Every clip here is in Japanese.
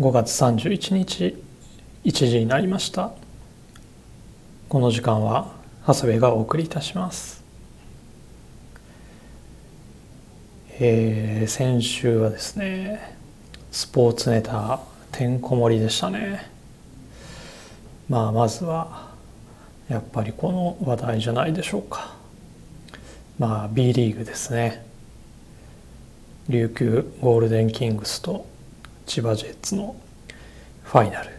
5月31日1時になりました。この時間は長谷部がお送りいたします。えー、先週はですねスポーツネタてんこ盛りでしたね。まあまずはやっぱりこの話題じゃないでしょうか。まあ B リーグですね。琉球ゴールデンキングスと千葉ジェッツのファイナル。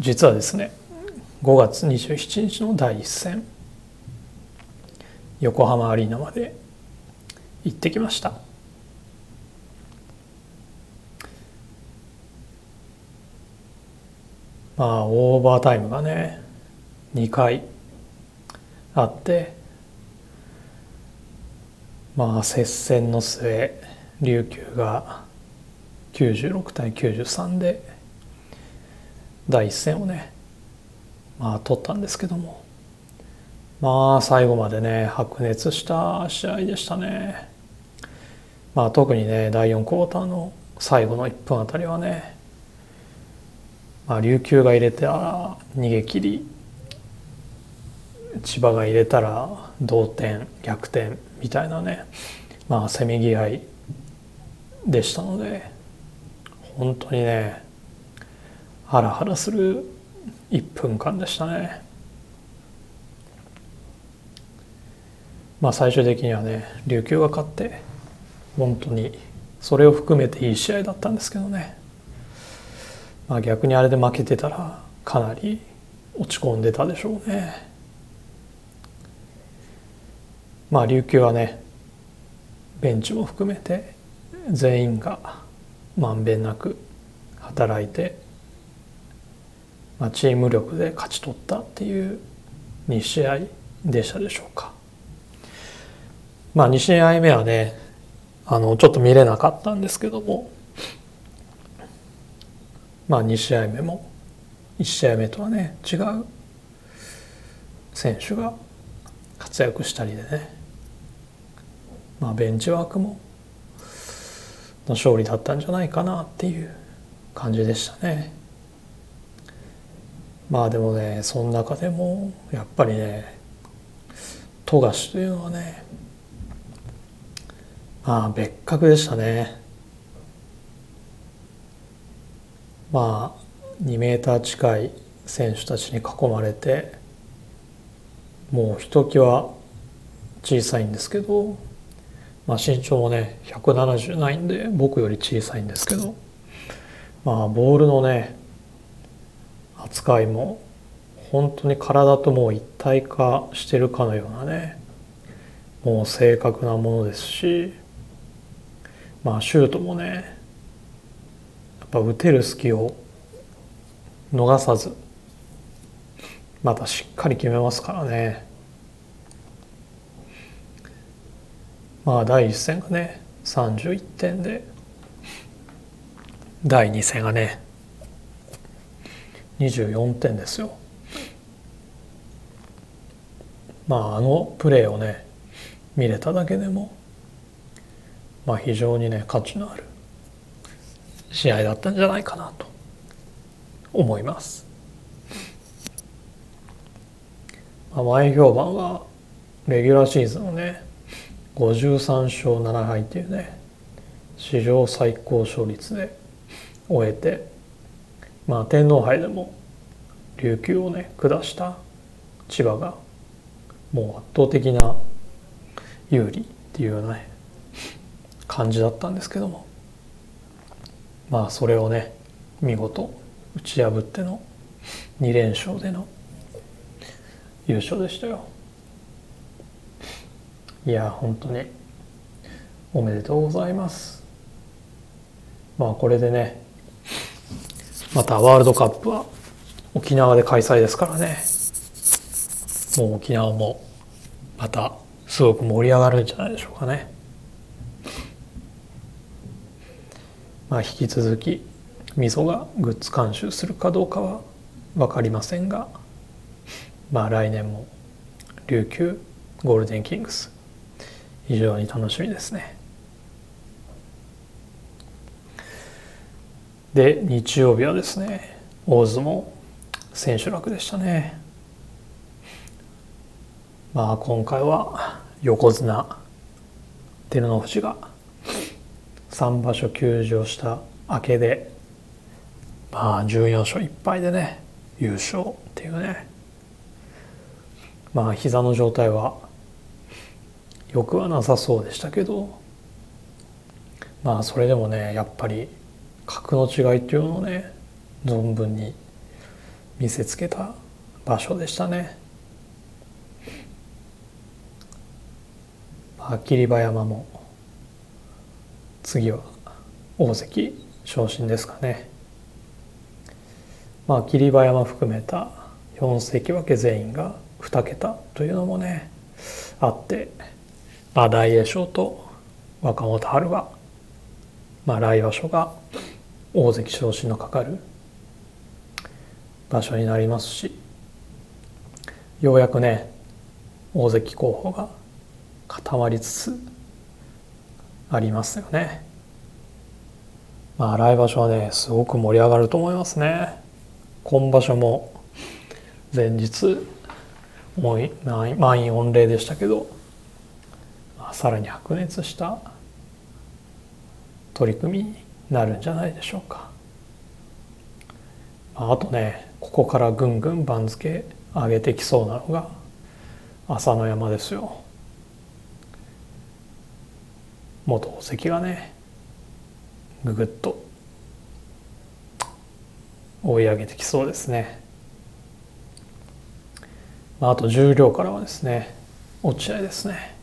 実はですね5月27日の第一戦横浜アリーナまで行ってきました。まあオーバータイムがね2回あってまあ接戦の末琉球が96対93で第一戦をねまあ取ったんですけども。まあ最後までね白熱した試合でしたね。まあ特にね第4クォーターの最後の1分あたりはねまあ琉球が入れたら逃げ切り千葉が入れたら同点逆転みたいなねまあせめぎ合いでしたので。本当にねハラハラする1分間でしたね。まあ最終的にはね琉球が勝って本当にそれを含めていい試合だったんですけどね。まあ逆にあれで負けてたらかなり落ち込んでたでしょうね。まあ琉球はねベンチも含めて全員がまんべんなく働いて、まあ、チーム力で勝ち取ったっていう2試合でしたでしょうか。まあ2試合目はねあのちょっと見れなかったんですけどもまあ2試合目も1試合目とはね違う選手が活躍したりでねまあベンチワークもの勝利だったんじゃないかなっていう感じでしたね。まあでもねその中でもやっぱりね富樫というのはねまあ別格でしたね。まあ2メーター近い選手たちに囲まれてもうひときわ小さいんですけどまあ、身長もね170ないんで僕より小さいんですけどまあボールのね扱いも本当に体ともう一体化してるかのようなねもう正確なものですしまあシュートもねやっぱ打てる隙を逃さずまたしっかり決めますからね。まあ第1戦がね31点で第2戦がね24点ですよ。まああのプレーをね見れただけでもまあ非常にね価値のある試合だったんじゃないかなと思います。まあ、前評判はレギュラーシーズンをね53勝7敗っていうね史上最高勝率で終えてまあ天皇杯でも琉球をね下した千葉がもう圧倒的な有利っていうようなね感じだったんですけどもまあそれをね見事打ち破っての2連勝での優勝でしたよ。いや本当に。おめでとうございます。まあこれでねまたワールドカップは沖縄で開催ですからね。もう沖縄もまたすごく盛り上がるんじゃないでしょうかね。まあ引き続きみそがグッズ監修するかどうかは分かりませんが。まあ来年も琉球ゴールデンキングス非常に楽しみですね。で日曜日はですね大相撲千秋楽でしたね。まあ今回は横綱照ノ富士が3場所休場した明けでまあ14勝1敗でね優勝っていうね。まあ膝の状態はよくはなさそうでしたけどまあそれでもねやっぱり格の違いっていうのをね存分に見せつけた場所でしたね。まあ、霧馬山も次は大関昇進ですかね。まあ霧馬山含めた4関脇全員が2桁というのもねあって、まあ、大栄翔と若元春は、まあ、来場所が大関昇進のかかる場所になりますしようやくね大関候補が固まりつつありますよね。まあ来場所はねすごく盛り上がると思いますね。今場所も前日満員御礼でしたけど、さらに白熱した取り組みになるんじゃないでしょうか。あ、とねここからぐんぐん番付上げてきそうなのが朝乃山ですよ。元大関がねぐぐっと追い上げてきそうですね。あ、あと重量からはですね落合ですね。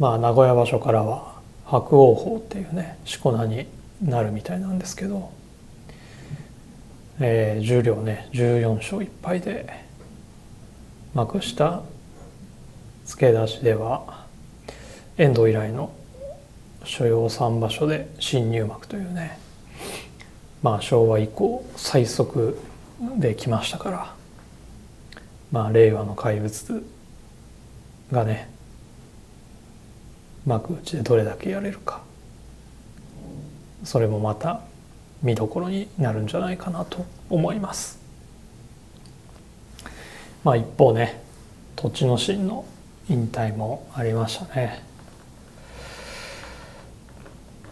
まあ名古屋場所からは白鵬鵬っていうねしこ名になるみたいなんですけど、えー、重量ね14勝1敗で幕下付け出しでは遠藤以来の所要3場所で新入幕というねまあ昭和以降最速できましたからまあ令和の怪物がね幕内でどれだけやれるか。それもまた見どころになるんじゃないかなと思います。まあ一方ね栃ノ心の引退もありましたね。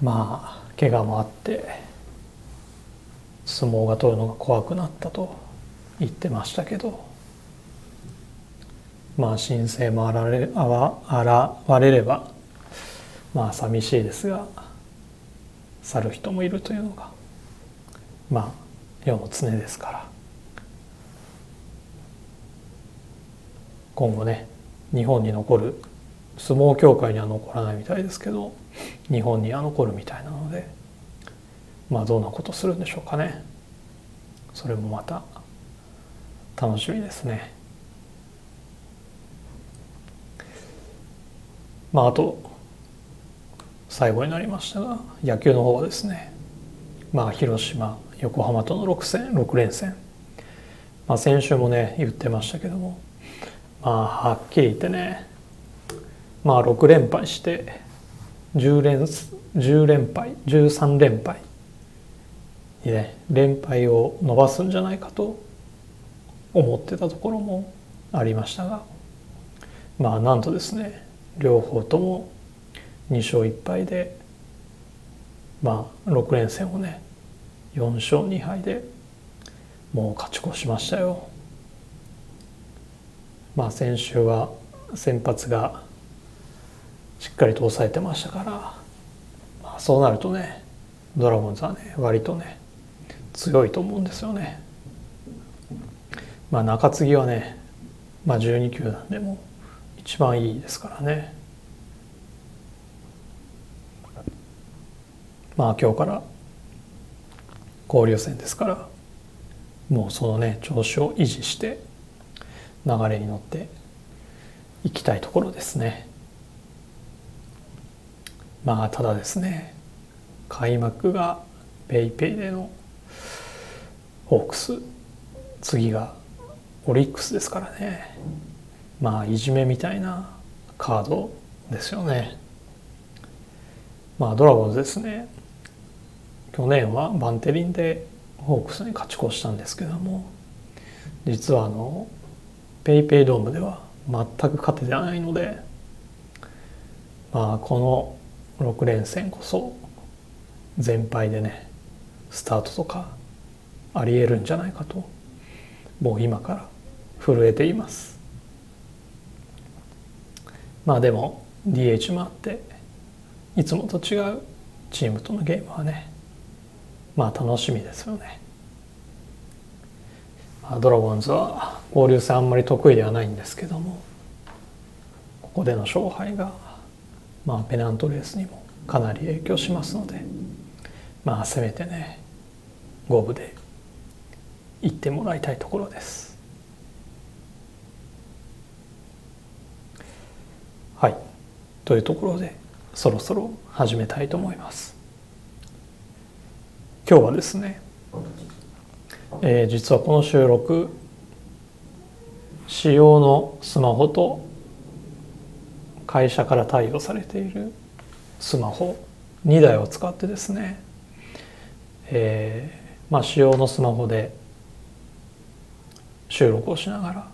まあ怪我もあって相撲が取るのが怖くなったと言ってましたけどまあ申請も現れ現れればまあ寂しいですが去る人もいるというのがまあ世の常ですから。今後ね日本に残る相撲協会には残らないみたいですけど日本には残るみたいなのでまあどんなことするんでしょうかね。それもまた楽しみですね。まああと最後になりましたが野球の方はですね。まあ広島横浜との6戦6連戦。まあ先週もね言ってましたけども。まあはっきり言ってね。まあ6連敗して10連 ,10 連敗13連敗にね連敗を伸ばすんじゃないかと思ってたところもありましたが。まあなんとですね両方とも2勝1敗でまあ6連戦をね4勝2敗でもう勝ち越しましたよ。まあ先週は先発がしっかりと抑えてましたから、まあ、そうなるとねドラゴンズはね割とね強いと思うんですよね。まあ中継ぎはね、まあ、12球団でも一番いいですからね。まあ今日から交流戦ですからもうそのね調子を維持して流れに乗っていきたいところですね。まあただですね開幕が PayPay でのホークス次がオリックスですからね。まあいじめみたいなカードですよね。まあドラゴンズですね。去年はバンテリンでホークスに勝ち越したんですけども実はあのペイペイドームでは全く勝ててないのでまあこの6連戦こそ全敗でねスタートとかありえるんじゃないかともう今から震えています。まあでも DH もあっていつもと違うチームとのゲームはねまあ楽しみですよね、まあ、ドラゴンズは交流戦あんまり得意ではないんですけどもここでの勝敗がまあペナントレースにもかなり影響しますのでまあせめてね五分で行ってもらいたいところです。はい。というところでそろそろ始めたいと思います。今日はですね、えー、実はこの収録使用のスマホと会社から貸与されているスマホ2台を使ってですね、えー、まあ使用のスマホで収録をしながら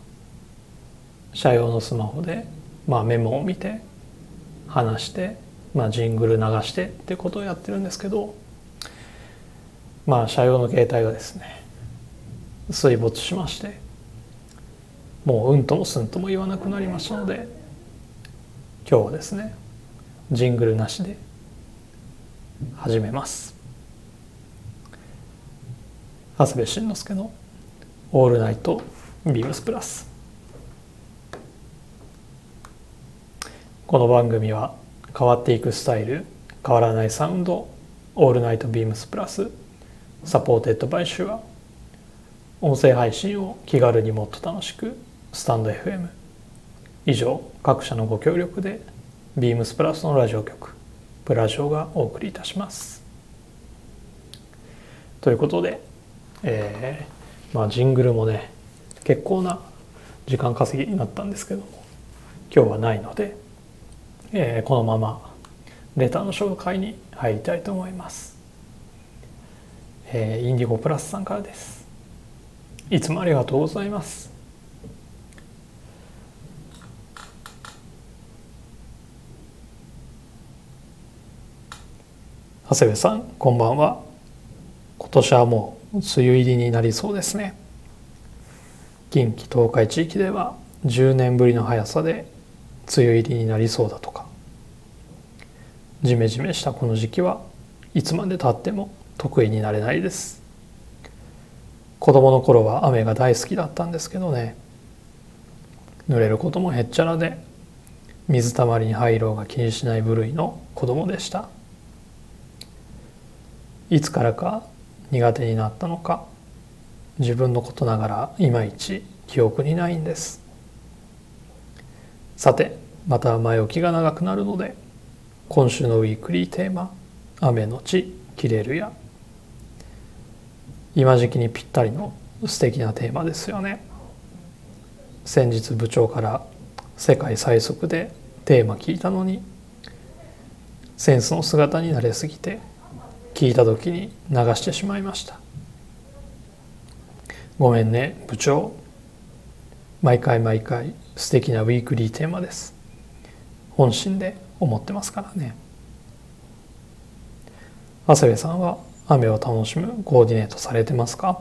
社用のスマホでまあメモを見て話して、まあ、ジングル流してってことをやってるんですけどまあ社用の携帯がですね水没しましてもううんともすんとも言わなくなりましたので今日はですねジングルなしで始めます。長谷部慎之介の「オールナイトビームスプラス」この番組は変わっていくスタイル変わらないサウンド All Night BEAMS+ supported by Shure 音声配信を気軽にもっと楽しくスタンド FM 以上各社のご協力で BEAMS+のラジオ局プラジオがお送りいたします。ということで、えー、まあジングルもね結構な時間稼ぎになったんですけども今日はないのでえー、このままレターの紹介に入りたいと思います、えー、インディゴプラスさんからです。いつもありがとうございます。長谷部さんこんばんは。今年はもう梅雨入りになりそうですね。近畿東海地域では10年ぶりの速さで梅雨入りになりそうだとか。ジメジメしたこの時期はいつまでたっても得意になれないです。子供の頃は雨が大好きだったんですけどね。濡れることもへっちゃらで水たまりに入ろうが気にしない部類の子供でした。いつからか苦手になったのか自分のことながらいまいち記憶にないんです。さてまた前置きが長くなるので今週のウィークリーテーマ「雨のち切れるや」今時期にぴったりの素敵なテーマですよね。先日部長から世界最速でテーマ聞いたのにセンスの姿になれすぎて聞いた時に流してしまいました。ごめんね部長。毎回毎回素敵なウィークリーテーマです。本心で思ってますからね。長谷部さんは雨を楽しむコーディネートされてますか？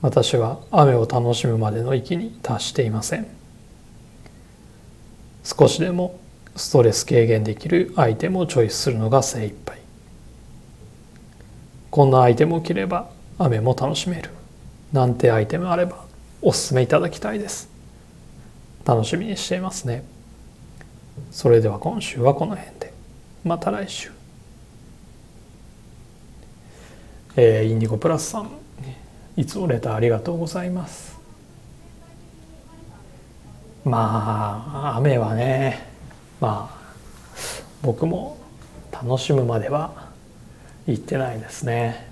私は雨を楽しむまでの域に達していません。少しでもストレス軽減できるアイテムをチョイスするのが精一杯。こんなアイテムを着れば雨も楽しめる。なんてアイテムあればおすすめいただきたいです。楽しみにしていますね。それでは今週はこの辺で。また来週。えー、インディゴプラスさんいつもレターありがとうございます。まあ雨はねまあ僕も楽しむまでは行ってないですね。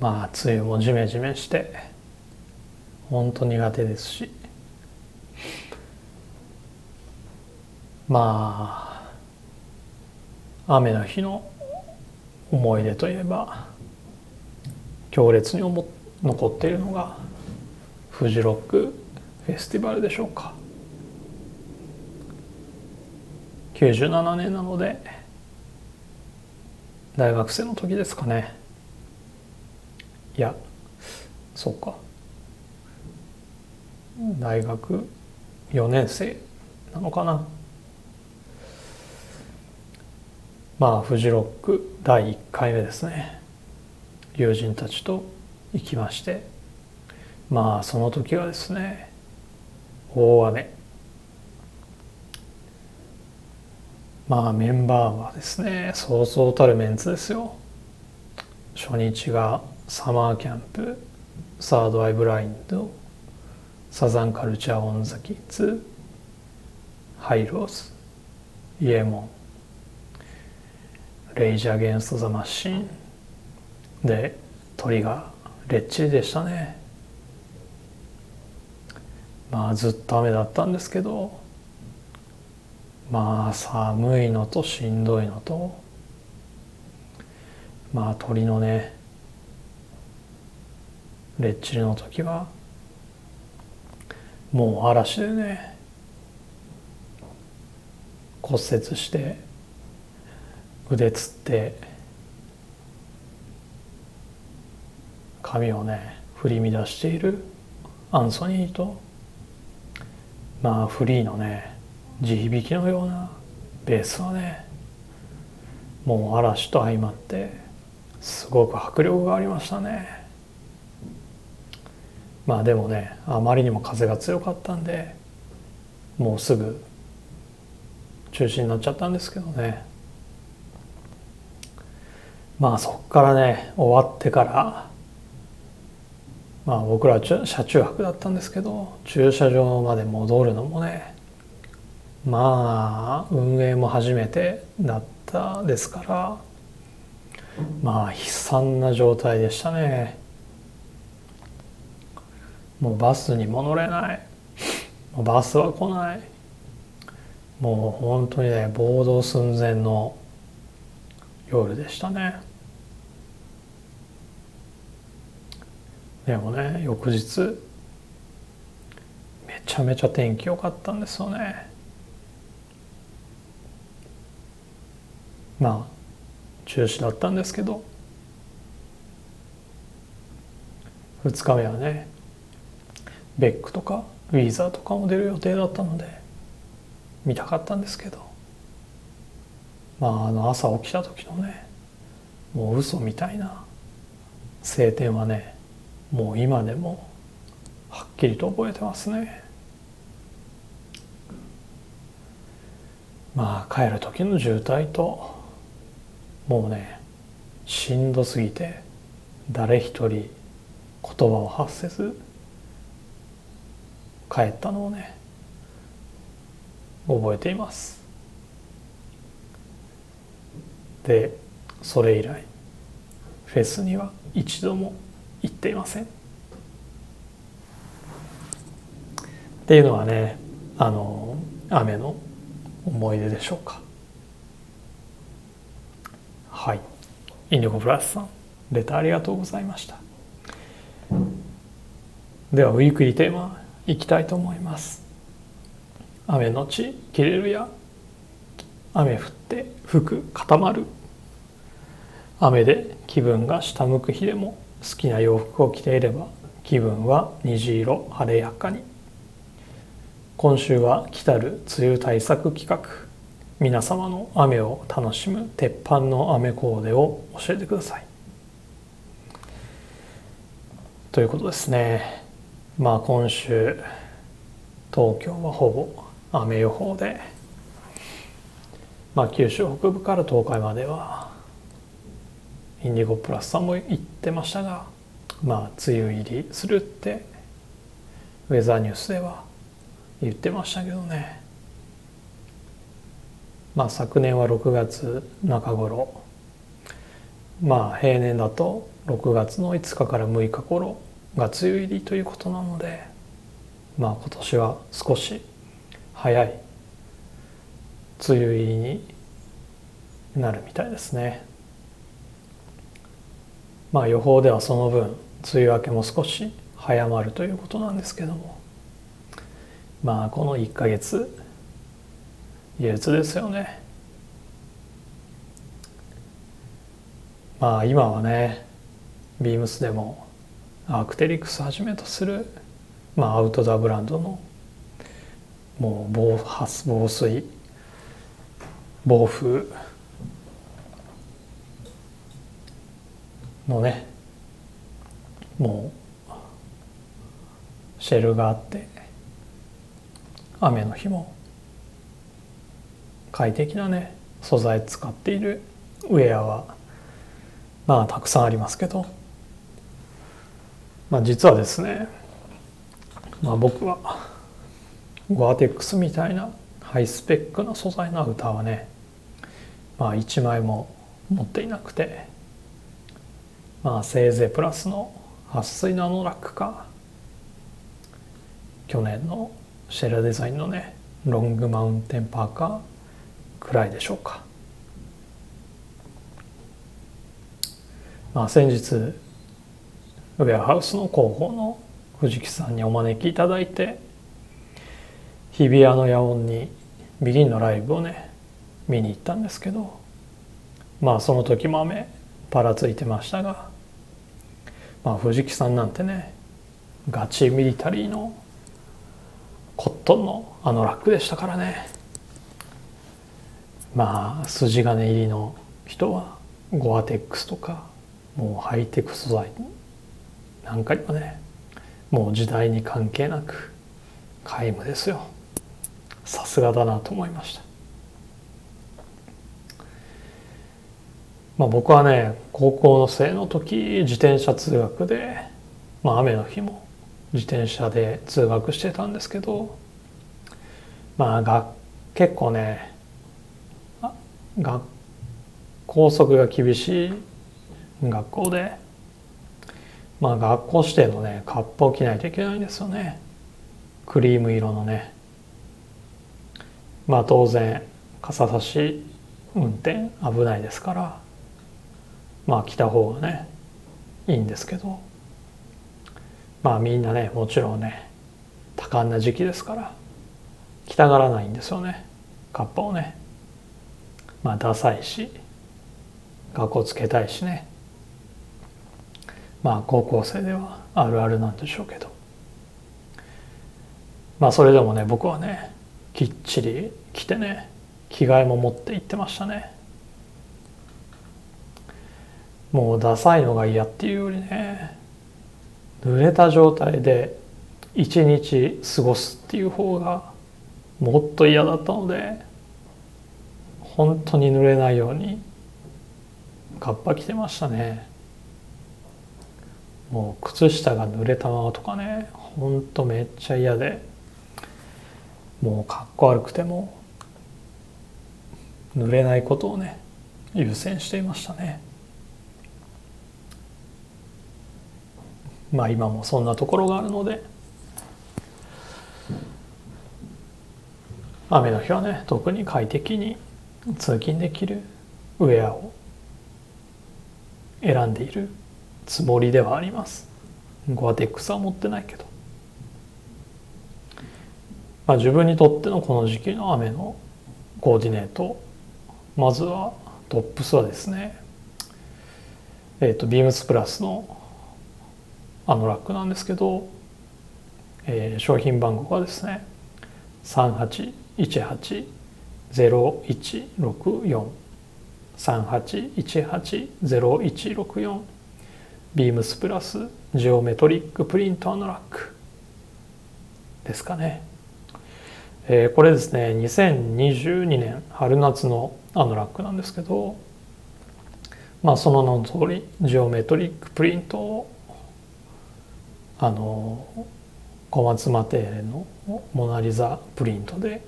まあ梅雨もジメジメして本当苦手ですし。まあ雨の日の思い出といえば強烈に思残っているのがフジロックフェスティバルでしょうか。97年なので大学生の時ですかね。いやそうか。大学4年生なのかな。まあフジロック第1回目ですね。友人たちと行きまして。まあその時はですね大雨。まあメンバーはですねそうそうたるメンツですよ。初日がサマーキャンプサードアイブラインドサザンカルチャーオンザキッズハイローズイエモン。レイジャーゲンストザマシンで鳥がレッチリでしたね。まあずっと雨だったんですけどまあ寒いのとしんどいのとまあ鳥のねレッチリの時はもう嵐でね骨折して腕つって髪をね振り乱しているアンソニーとまあフリーのね地響きのようなベースはねもう嵐と相まってすごく迫力がありましたね。まあでもねあまりにも風が強かったんでもうすぐ中止になっちゃったんですけどね。まあそっからね終わってからまあ僕らは車中泊だったんですけど駐車場まで戻るのもねまあ運営も初めてだったですからまあ悲惨な状態でしたね。もうバスにも乗れない。もうバスは来ない。もう本当にね暴動寸前の夜でしたね。でもね翌日めちゃめちゃ天気良かったんですよね。まあ中止だったんですけど。2日目はねベックとかウィーザーとかも出る予定だったので見たかったんですけど。まああの朝起きた時のねもう嘘みたいな晴天はねもう今でもはっきりと覚えてますね。まあ帰る時の渋滞ともうねしんどすぎて誰一人言葉を発せず帰ったのをね覚えています。でそれ以来フェスには一度も行っていません。っていうのはねあの雨の思い出でしょうか。はい。インディゴプラスさんレターありがとうございました。ではウィークリーテーマいきたいと思います。雨のち切れるや雨降って服固まる。雨で気分が下向く日でも好きな洋服を着ていれば気分は虹色晴れやかに。今週は来たる梅雨対策企画。皆様の雨を楽しむ鉄板の雨コーデを教えてください。ということですね。まあ今週東京はほぼ雨予報で。まあ九州北部から東海まではインディゴプラスさんも言ってましたがまあ梅雨入りするってウェザーニュースでは言ってましたけどね。まあ昨年は6月中頃。まあ平年だと6月の5日から6日頃が梅雨入りということなのでまあ今年は少し早い梅雨入りになるみたいですね。まあ予報ではその分梅雨明けも少し早まるということなんですけども。まあこの1ヶ月憂鬱ですよね。まあ今はねビームスでもアクテリクスはじめとする、まあ、アウトドアブランドのもう防防水暴風のねもうシェルがあって雨の日も快適なね素材使っているウェアはまあたくさんありますけど、まあ、実はですね、まあ、僕はゴアテックスみたいなハイスペックな素材のアウターはねまあ1枚も持っていなくてまあせいぜいプラスの撥水のアノラックか。去年のシェラデザインのねロングマウンテンパーカーくらいでしょうか。まあ先日ウェアハウスの広報の藤木さんにお招きいただいて日比谷の野音にビギンのライブをね見に行ったんですけどまあその時も雨ぱらついてましたがまあ藤木さんなんてねガチミリタリーのコットンのあのラックでしたからね。まあ筋金入りの人はゴアテックスとかもうハイテク素材なんかにもねもう時代に関係なく皆無ですよ。さすがだなと思いました。まあ僕はね高校の生の時自転車通学でまあ雨の日も自転車で通学してたんですけどまあが結構ね学校則が厳しい学校でまあ学校指定のねカッパを着ないといけないんですよね。クリーム色のね。まあ当然傘差し運転危ないですから。まあ着た方がねいいんですけど。まあみんなねもちろんね多感な時期ですから着たがらないんですよね。カッパをね。まあダサいし学校つけたいしね。まあ高校生ではあるあるなんでしょうけど。まあそれでもね僕はねきっちり着てね着替えも持って行ってましたね。もうダサいのが嫌っていうよりね濡れた状態で一日過ごすっていう方がもっと嫌だったので本当に濡れないようにカッパ着てましたね。もう靴下が濡れたままとかねほんとめっちゃ嫌でもうかっこ悪くても濡れないことをね優先していましたね。まあ今もそんなところがあるので。雨の日はね特に快適に通勤できるウェアを選んでいるつもりではあります。ゴアテックスは持ってないけど。まあ自分にとってのこの時期の雨のコーディネート。まずはトップスはですねえっ、ー、とビームスプラスのあのラックなんですけど、えー、商品番号がですね3818-0164 3818-0164ビームスプラスジオメトリックプリントアノラックですかね、えー、これですね2022年春夏のアノラックなんですけどまあその名の通りジオメトリックプリントをあの小松マテーレのモナ・リザプリントで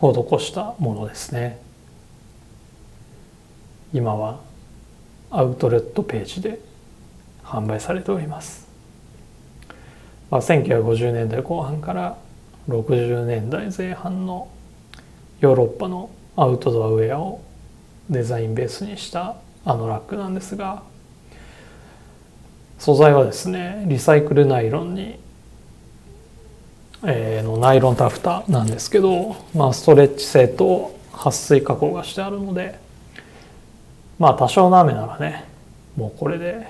施したものですね。今はアウトレットページで販売されております、まあ、1950年代後半から60年代前半のヨーロッパのアウトドアウェアをデザインベースにしたあのラックなんですが素材はですねリサイクルナイロンに、えー、のナイロンタフタなんですけど、まあ、ストレッチ性と撥水加工がしてあるのでまあ多少の雨ならねもうこれで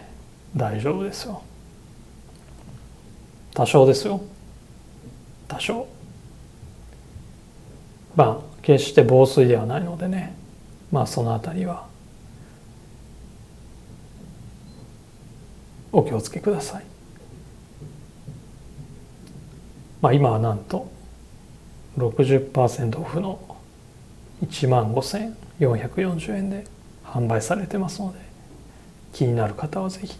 大丈夫ですよ。多少ですよ。多少。まあ決して防水ではないのでねまあその辺りはお気をつけください。まあ今はなんと60%オフの1万5440円で販売されてますので気になる方はぜひ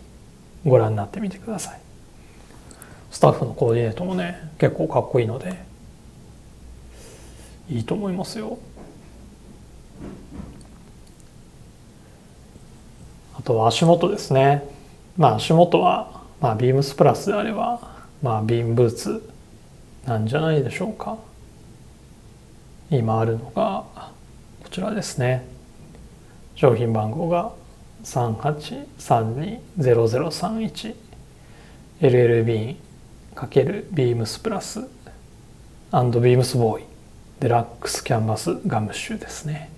ご覧になってみてください。スタッフのコーディネートもね結構かっこいいのでいいと思いますよ。あとは足元ですね。まあ足元は、まあ、ビームスプラスであれば、まあ、ビームブーツなんじゃないでしょうか。今あるのがこちらですね。商品番号が38320031 LL ビーン×ビームスプラスビームスボーイデラックスキャンバスガムシュですね。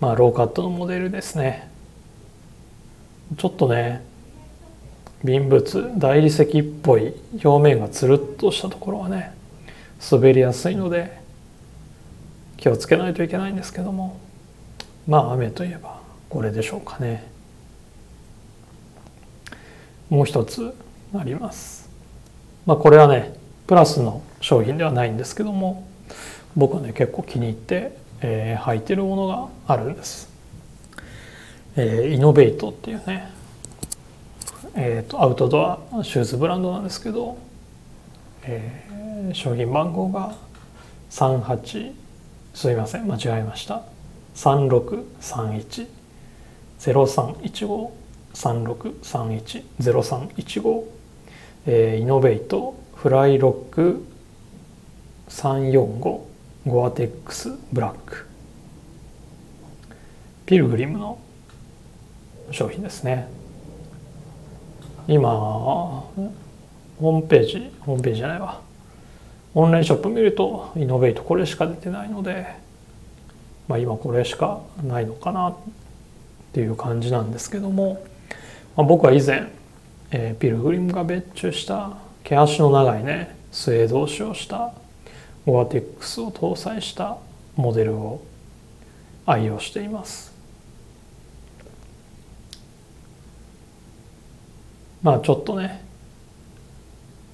まあローカットのモデルですね。ちょっとね瓶物大理石っぽい表面がつるっとしたところはね滑りやすいので気をつけないといけないんですけどもまあ雨といえばこれでしょうかね。もう一つあります。まあこれはねプラスの商品ではないんですけども僕はね結構気に入って、えー、履いてるものがあるんです。えー、イノベイトっていうね、えーと、アウトドアシューズブランドなんですけど、えー、商品番号が38すいません間違えました。36310315 36310315、えー、イノベイトフライロック345ゴアテックスブラック。ピルグリムの商品ですね。今ホームページホームページじゃないわ。オンラインショップ見るとイノベートこれしか出てないので、まあ、今これしかないのかなっていう感じなんですけども、まあ、僕は以前、えー、ピルグリムが別注した毛足の長いねスウェードをしたゴアテックスを搭載したモデルを愛用しています。まあちょっとね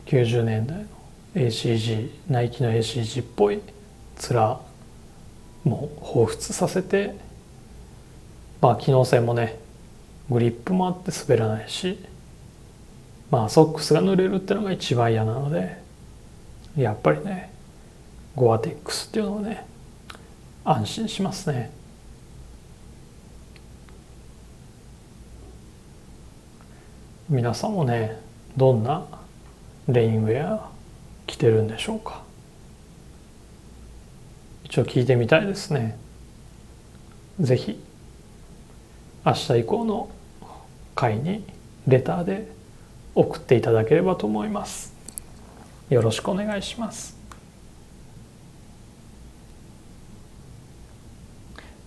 90年代の ACG ナイキの ACG っぽい面も彷彿させてまあ機能性もねグリップもあって滑らないしまあソックスが濡れるってのが一番嫌なのでやっぱりねゴアテックスっていうのはね安心しますね。皆さんもねどんなレインウェア着てるんでしょうか？一応聞いてみたいですね。是非明日以降の会にレターで送っていただければと思います。よろしくお願いします。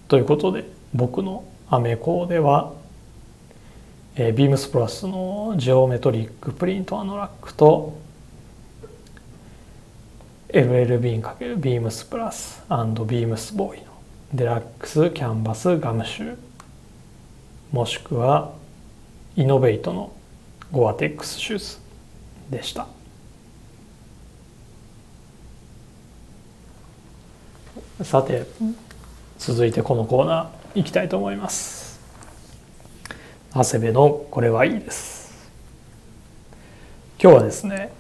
ということで僕のアメコーではえ、ビームスプラスのジオメトリックプリントアノラックと LLB かけるビームスプラスビームスボーイのデラックスキャンバスガムシューもしくはイノベイトのゴアテックスシューズでした。さて続いてこのコーナーいきたいと思います。長谷部のこれはいいです。今日はですね、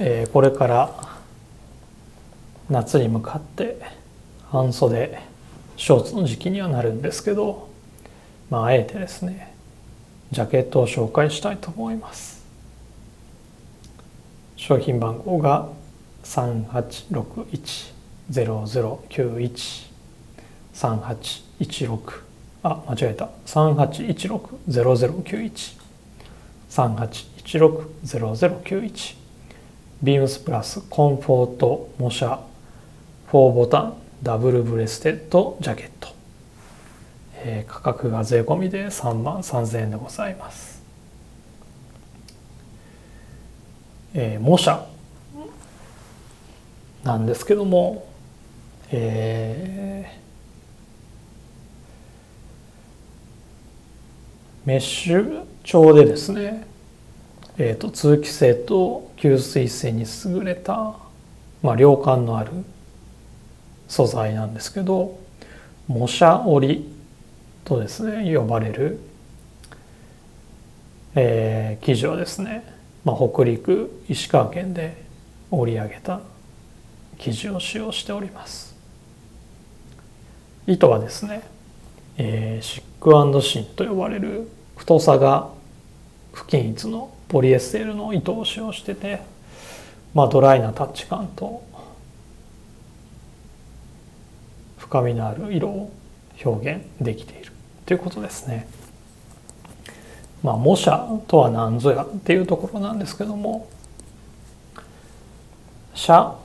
えー、これから夏に向かって半袖ショーツの時期にはなるんですけどまああえてですねジャケットを紹介したいと思います。商品番号が38610091 3816あ間違えた。38160091 38160091ビームスプラスコンフォート模写4ボタン。ダブルブレステッドジャケット、えー、価格が税込みで3万3000円でございます、えー、模写。なんですけどもえー、メッシュ調でですねえーと、通気性と吸水性に優れた、まあ、量感のある素材なんですけど模写織とですね呼ばれる、えー、生地はですね、まあ、北陸石川県で織り上げた生地を使用しております。糸はですね、えー、シックシンと呼ばれる太さが不均一のポリエステルの糸を使用してて、まあ、ドライなタッチ感と深みのある色を表現できているということですね。まあ、模写とは何ぞやっていうところなんですけども写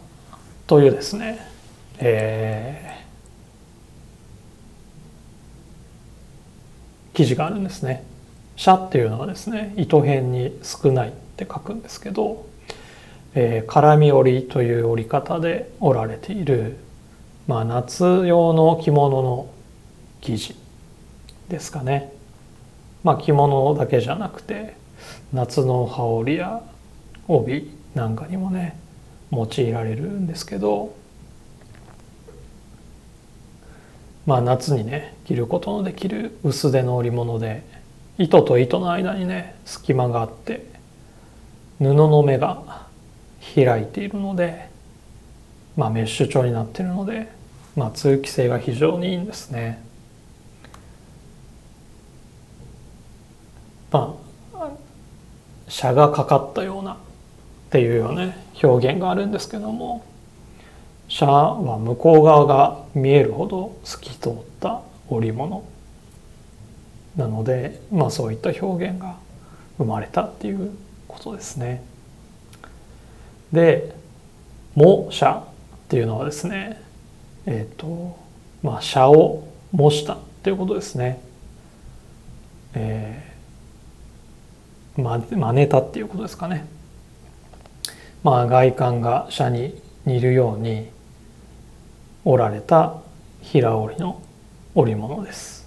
というですね、えー、記事があるんですね。社っていうのはですね糸辺に少ないって書くんですけど、えー、絡み織りという織り方で織られている、まあ、夏用の着物の生地ですかね。まあ、着物だけじゃなくて夏の羽織や帯なんかにもね用いられるんですけどまあ夏にね着ることのできる薄手の織物で糸と糸の間にね隙間があって布の目が開いているので、まあ、メッシュ調になっているので、まあ、通気性が非常にいいんですね。まあ車がかかったようなっていうような、ね、表現があるんですけども車は向こう側が見えるほど透き通った織物なので、まあ、そういった表現が生まれたっていうことですね。で「模写」っていうのはですねえっ、ー、とまあ写を模したっていうことですね。えー、ま真似たっていうことですかね。まあ外観が写に似るように織られた平織りの織物です。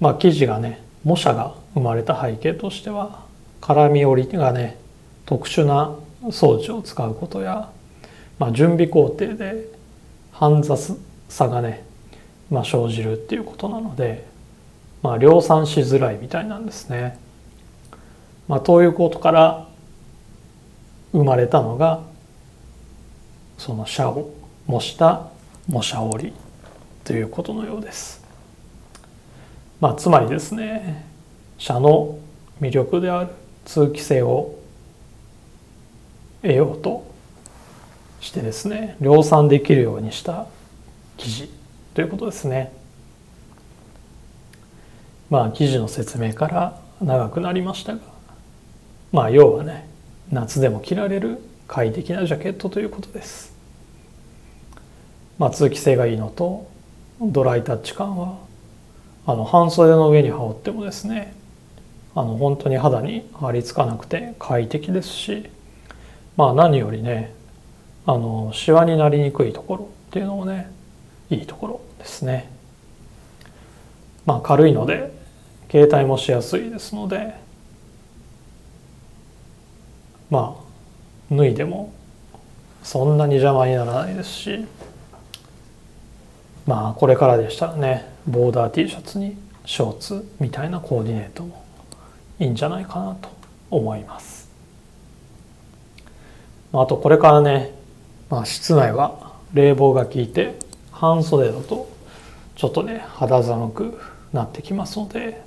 まあ生地がね模写が生まれた背景としては絡み織りがね特殊な装置を使うことや、まあ、準備工程で煩雑さがね、まあ、生じるっていうことなので、まあ、量産しづらいみたいなんですね。まあ、ということから生まれたのがその社を模した模写織ということのようです。まあ、つまりですね社の魅力である通気性を得ようとしてですね量産できるようにした記事ということですね。まあ記事の説明から長くなりましたがまあ要はね夏でも着られる快適なジャケットということです。まあ通気性がいいのとドライタッチ感はあの半袖の上に羽織ってもですねあの本当に肌に張り付かなくて快適ですしまあ何よりねあのシワになりにくいところっていうのもねいいところですね。まあ軽いので携帯もしやすいですのでまあ脱いでもそんなに邪魔にならないですしまあこれからでしたらねボーダー T シャツにショーツみたいなコーディネートもいいんじゃないかなと思います。あとこれからね、まあ、室内は冷房が効いて半袖だとちょっとね肌寒くなってきますので、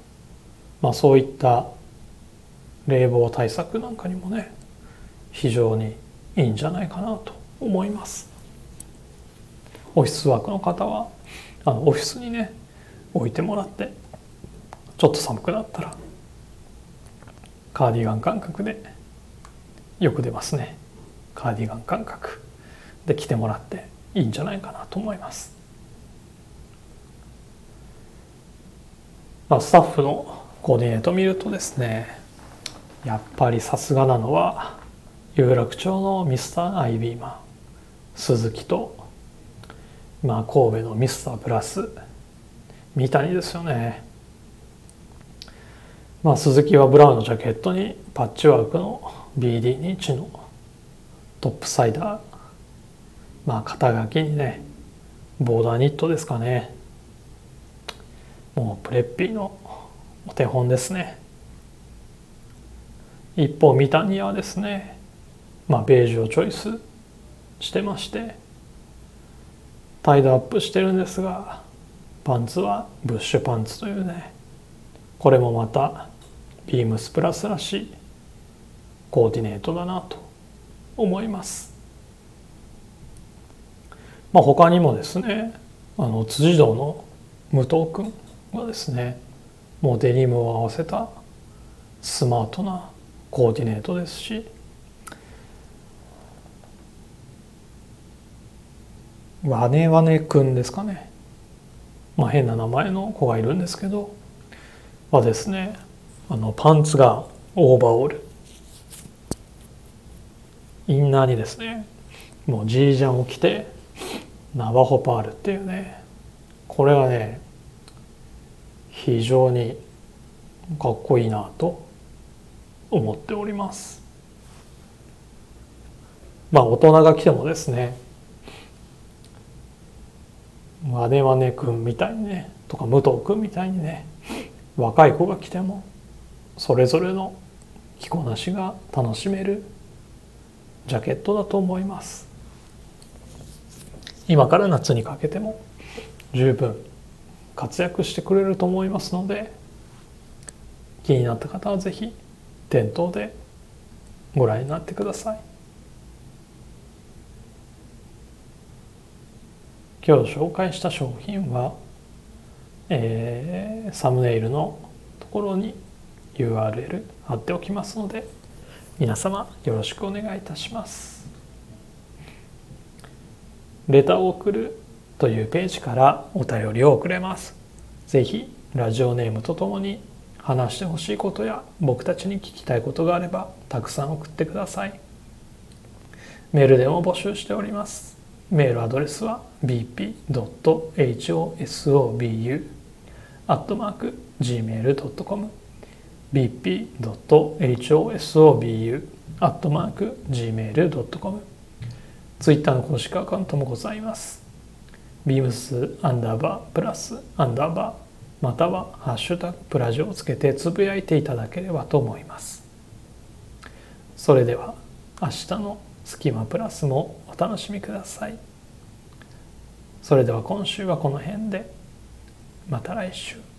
まあ、そういった冷房対策なんかにもね非常にいいんじゃないかなと思いますオフィスワークの方はあのオフィスにね置いてもらってちょっと寒くなったらカーディガン感覚でよく出ますね。カーディガン感覚。で着てもらっていいんじゃないかなと思います、まあ、スタッフのコーディネート見るとですねやっぱりさすがなのは有楽町のミスターアイビーマン鈴木とまあ神戸のミスタープラス三谷ですよね。まあ鈴木はブラウンのジャケットにパッチワークの BD にチのトップサイダー。まあ肩書きにねボーダーニットですかね。もうプレッピーのお手本ですね。一方三谷はですね。まあベージュをチョイスしてましてタイドアップしてるんですがパンツはブッシュパンツというね。これもまたビームスプラスらしいコーディネートだなと思います。まあ他にもですねあの辻堂の武藤君はですねもうデニムを合わせたスマートなコーディネートですしワネワネくんですかね。まあ変な名前の子がいるんですけどはですねあのパンツがオーバーオール。インナーにですねもうジージャンを着てナバホパールっていうねこれがね非常にかっこいいなと思っております。まあ大人が来てもですねマネマネ君みたいにね。とか武藤君みたいにね。若い子が来てもそれぞれの着こなしが楽しめるジャケットだと思います。今から夏にかけても十分活躍してくれると思いますので気になった方は是非店頭でご覧になってください。今日紹介した商品は、えー、サムネイルのところに URL 貼っておきますので皆様よろしくお願いいたします。レターを送るというページからお便りを送れます。ぜひラジオネームとともに話してほしいことや僕たちに聞きたいことがあればたくさん送ってください。メールでも募集しております。メールアドレスは bp.hosobu.gmail.com bp.hosobu.gmail.com ツイッターの公式アカウントもございます。ビームスアンダーバープラスアンダーバーまたはハッシュタグプラジオをつけてつぶやいていただければと思います。それでは明日のスキマプラスもお楽しみください。それでは今週はこの辺でまた来週。